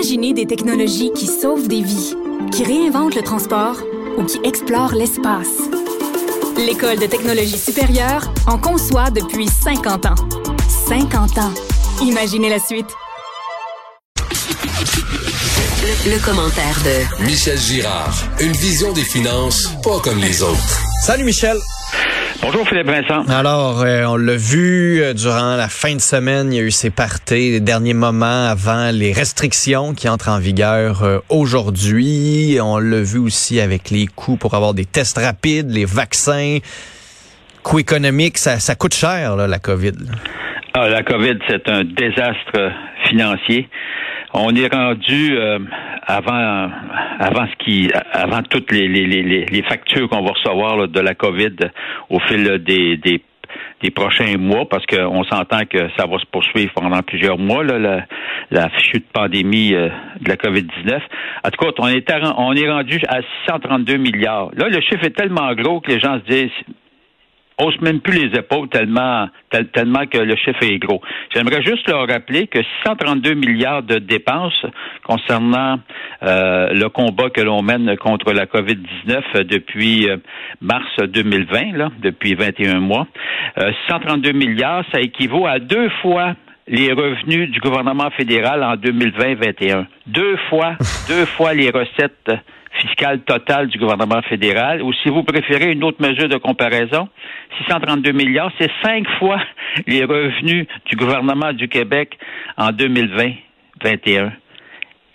Imaginez des technologies qui sauvent des vies, qui réinventent le transport ou qui explorent l'espace. L'École de technologie supérieure en conçoit depuis 50 ans. 50 ans. Imaginez la suite. Le, le commentaire de Michel Girard. Une vision des finances pas comme les autres. Salut Michel. Bonjour Philippe Vincent. Alors, euh, on l'a vu euh, durant la fin de semaine, il y a eu ces parties, les derniers moments avant les restrictions qui entrent en vigueur euh, aujourd'hui. On l'a vu aussi avec les coûts pour avoir des tests rapides, les vaccins. Coût économique, ça, ça coûte cher, là, la COVID. Ah, la COVID, c'est un désastre financier. On est rendu euh, avant avant ce qui avant toutes les, les, les, les factures qu'on va recevoir là, de la COVID au fil des, des des prochains mois, parce qu'on s'entend que ça va se poursuivre pendant plusieurs mois, là, la, la chute de pandémie euh, de la COVID-19. En tout cas, on est, on est rendu à 632 milliards. Là, le chiffre est tellement gros que les gens se disent hausse même plus les épaules tellement, tellement que le chiffre est gros. J'aimerais juste leur rappeler que 632 milliards de dépenses concernant euh, le combat que l'on mène contre la COVID-19 depuis euh, mars 2020, là, depuis 21 mois, euh, 632 milliards, ça équivaut à deux fois les revenus du gouvernement fédéral en 2020-21. Deux fois, deux fois les recettes fiscale totale du gouvernement fédéral, ou si vous préférez une autre mesure de comparaison, 632 milliards, c'est cinq fois les revenus du gouvernement du Québec en 2020-21.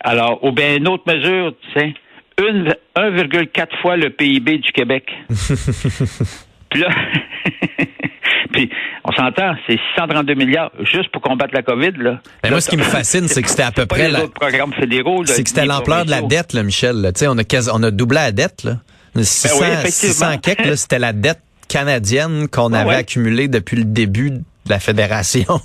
Alors, ou bien une autre mesure, c'est 1,4 fois le PIB du Québec. Puis là, puis on s'entend, c'est 632 milliards juste pour combattre la COVID. Là. Ben moi, ce qui me fascine, c'est que c'était à peu près la... C'est que c'était l'ampleur de la dette, là, Michel. Là. On, a quasi... on a doublé la dette. Là. 600, ben oui, 600 c'était la dette canadienne qu'on avait accumulée depuis le début de la fédération.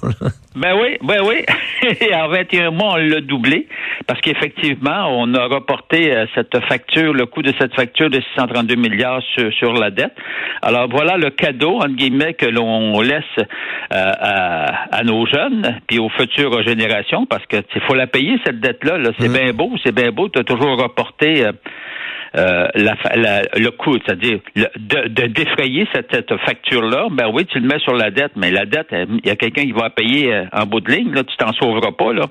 ben oui, ben oui. Et en 21 mois, on l'a doublé parce qu'effectivement, on a reporté euh, cette facture, le coût de cette facture de 632 milliards sur, la dette. Alors voilà le cadeau, entre guillemets, que l'on laisse euh, à, nos jeunes puis aux futures générations parce que il faut la payer, cette dette-là. -là, c'est mm. bien beau, c'est bien beau. Tu as toujours reporté euh, euh, la, le coût, c'est-à-dire de, de, défrayer cette, cette facture-là, ben oui, tu le mets sur la dette, mais la dette, il y a quelqu'un qui va payer euh, en bout de ligne, là, tu t'en sauveras pas, là.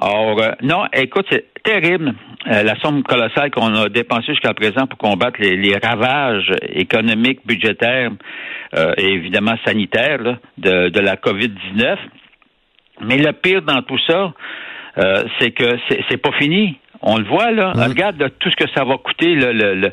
Or, euh, non, écoute, c'est terrible la somme colossale qu'on a dépensée jusqu'à présent pour combattre les, les ravages économiques, budgétaires et évidemment sanitaires de, de la COVID-19. Mais le pire dans tout ça, c'est que c'est pas fini. On le voit, là. Regarde tout ce que ça va coûter, le, le,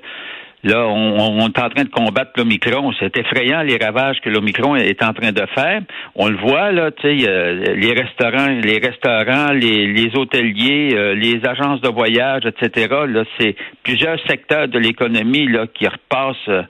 Là, on, est en train de combattre l'Omicron. C'est effrayant les ravages que l'Omicron est en train de faire. On le voit, là, tu sais, les restaurants, les restaurants, les, les hôteliers, euh, les agences de voyage, etc. Là, c'est plusieurs secteurs de l'économie là qui repassent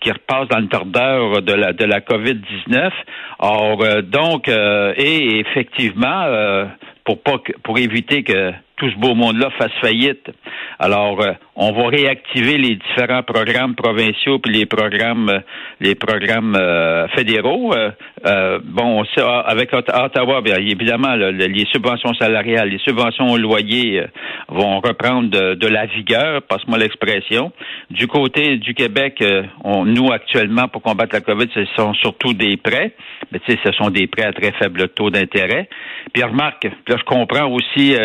qui repassent dans le tordeur de la de la COVID-19. Or, euh, donc, euh, et effectivement, pour pas que, pour éviter que tout ce beau monde-là fasse faillite. Alors, euh, on va réactiver les différents programmes provinciaux puis les programmes, euh, les programmes euh, fédéraux. bon, ça, avec Ottawa, bien évidemment, les subventions salariales, les subventions au loyer vont reprendre de, la vigueur, passe-moi l'expression. Du côté du Québec, on, nous actuellement pour combattre la COVID, ce sont surtout des prêts, mais tu sais, ce sont des prêts à très faible taux d'intérêt. Puis remarque, là je comprends aussi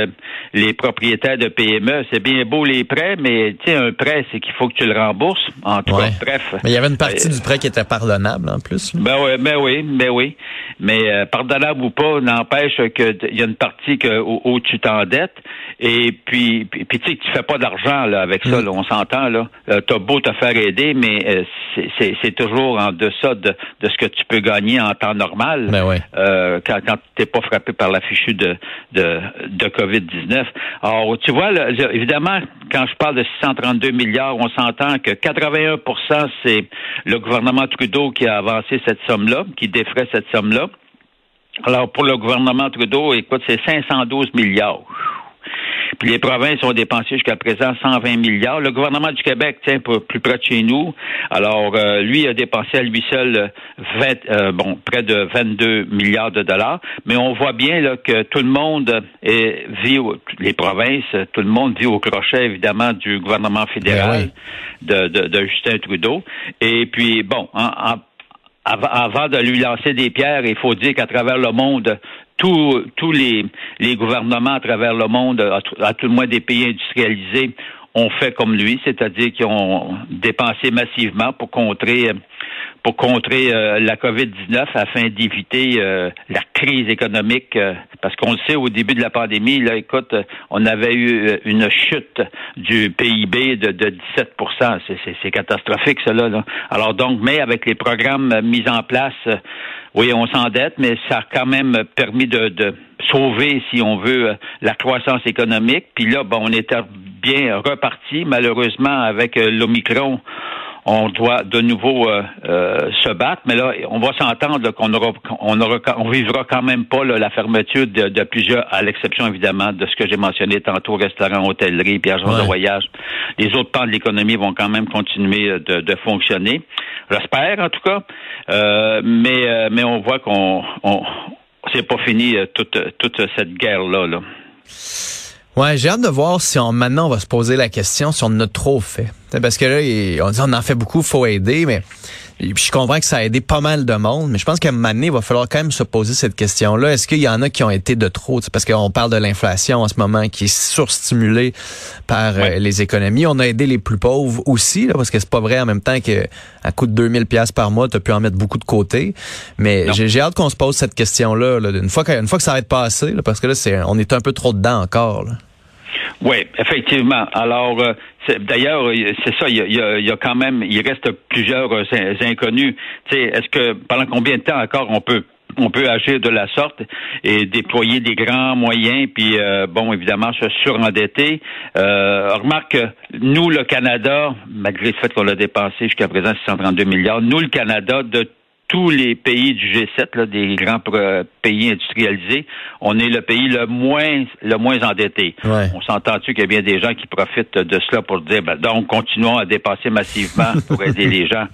les propriétaires de PME, c'est bien beau les prêts, mais tu sais, un prêt, c'est qu'il faut que tu le rembourses. En tout cas, bref. Mais il y avait une partie du prêt qui était pardonnable en plus. Ben oui, ben oui, ben oui. Mais euh, pardonnable ou pas, n'empêche qu'il y a une partie que, où, tu t'endettes. Et puis, puis, tu sais tu fais pas d'argent là avec ça, mm. là, on s'entend là. Euh, t'as beau te faire aider, mais euh, c'est toujours en deçà de, de ce que tu peux gagner en temps normal. Ben oui. euh, quand, quand t'es pas frappé par la fichu de, de, de COVID-19. Alors, tu vois, là, évidemment, quand je parle de 632 milliards, on s'entend que 81% c'est le gouvernement Trudeau qui a avancé cette somme-là, qui défrait cette somme-là. Alors, pour le gouvernement Trudeau, écoute, c'est 512 milliards. Puis les provinces ont dépensé jusqu'à présent 120 milliards. Le gouvernement du Québec, tiens, plus près de chez nous, alors euh, lui a dépensé à lui seul 20, euh, bon, près de 22 milliards de dollars. Mais on voit bien là, que tout le monde est, vit, les provinces, tout le monde vit au crochet, évidemment, du gouvernement fédéral Ben de, de, de Justin Trudeau. Et puis, bon, en, en avant de lui lancer des pierres, il faut dire qu'à travers le monde, tous tous les, gouvernements à travers le monde, à, à tout le moins des pays industrialisés, ont fait comme lui, c'est-à-dire qu'ils ont dépensé massivement pour contrer pour contrer euh, la COVID-19 afin d'éviter euh, la crise économique. euh, parce qu'on le sait, au début de la pandémie, là, écoute, euh, on avait eu euh, une chute du PIB de, de 17 C'est- catastrophique, cela. Là. Alors donc, mais avec les programmes euh, mis en place, oui, on s'endette, mais ça a quand même permis de, de sauver, si on veut, la croissance économique. Puis là, bon, on était bien reparti. Malheureusement, avec l'Omicron, on doit de nouveau euh, euh, se battre, mais là, on va s'entendre qu'on aura, on aura, on vivra quand même pas là, la fermeture de, de plusieurs, à l'exception évidemment de ce que j'ai mentionné tantôt, restaurants, hôtellerie, puis agence Ouais. de voyage. Les autres pans de l'économie vont quand même continuer euh, de, de fonctionner. J'espère en tout cas, Euh, mais euh, mais on voit qu'on on, c'est pas fini euh, toute toute cette guerre là. là. Ouais, j'ai hâte de voir si on, maintenant on va se poser la question si on en a trop fait. Parce que là, on dit on en fait beaucoup, faut aider, mais et puis je comprends que ça a aidé pas mal de monde, mais je pense qu'à un moment donné, il va falloir quand même se poser cette question-là. Est-ce qu'il y en a qui ont été de trop? Parce qu'on parle de l'inflation en ce moment qui est surstimulée par euh, Ouais. les économies. On a aidé les plus pauvres aussi, là, parce que c'est pas vrai en même temps que à coût de 2000 pièces par mois, tu pu en mettre beaucoup de côté. Mais j'ai j'ai hâte qu'on se pose cette question-là, là, une fois que, une fois que ça va être passé, là, parce que là, c'est, on est un peu trop dedans encore. Là. Oui, effectivement. Alors, euh, d'ailleurs, c'est ça. Il y, a, a- a quand même, il reste plusieurs euh, in- inconnus. Est-ce que pendant combien de temps encore on peut on peut agir de la sorte et déployer des grands moyens, puis euh, bon, évidemment, se surendetter? Euh, remarque, que nous, le Canada, malgré le fait qu'on l'a dépensé jusqu'à présent 632 milliards, nous, le Canada, de tous les pays du G7, là, des grands pays industrialisés, on est le pays le moins le moins endetté. Ouais. On s'entend-tu qu'il y a bien des gens qui profitent de cela pour dire, ben, donc, continuons à dépenser massivement pour aider les gens.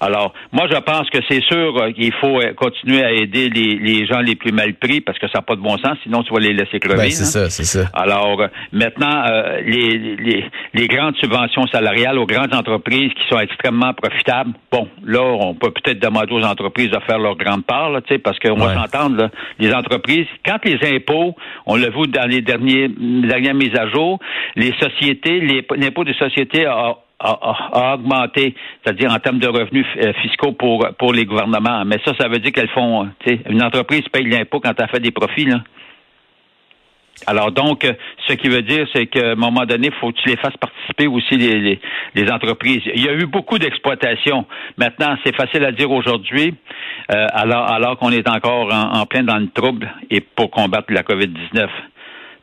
Alors, moi, je pense que c'est sûr qu'il faut continuer à aider les, les gens les plus mal pris parce que ça n'a pas de bon sens, sinon tu vas les laisser crever. Ben, c'est hein. ça, c'est ça. Alors, maintenant, euh, les, les, les grandes subventions salariales aux grandes entreprises qui sont extrêmement profitables, bon, là, on peut peut-être demander aux entreprises de faire leur grande part, là, parce qu'on Ouais. va s'entendre, là, les entreprises, quand les impôts, on l'a vu dans les derniers, les dernières mises à jour, les sociétés, les- l'impôt des sociétés a, a, a- augmenté, c'est-à-dire en termes de revenus euh, fiscaux pour, pour les gouvernements. Mais ça, ça veut dire qu'elles font, une entreprise paye l'impôt quand elle fait des profits, là. Alors donc, euh, ce qui veut dire, c'est qu'à un moment donné, il faut que tu les fasses participer aussi les, les, les entreprises. Il y a eu beaucoup d'exploitation. Maintenant, c'est facile à dire aujourd'hui, euh, alors, alors qu'on est encore en, en plein dans le trouble et pour combattre la COVID-19.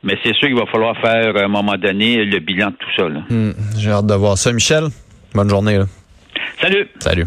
Mais c'est sûr qu'il va falloir faire à un moment donné le bilan de tout ça. Hmm, j'ai hâte de voir ça. Michel, bonne journée. Là. Salut! Salut.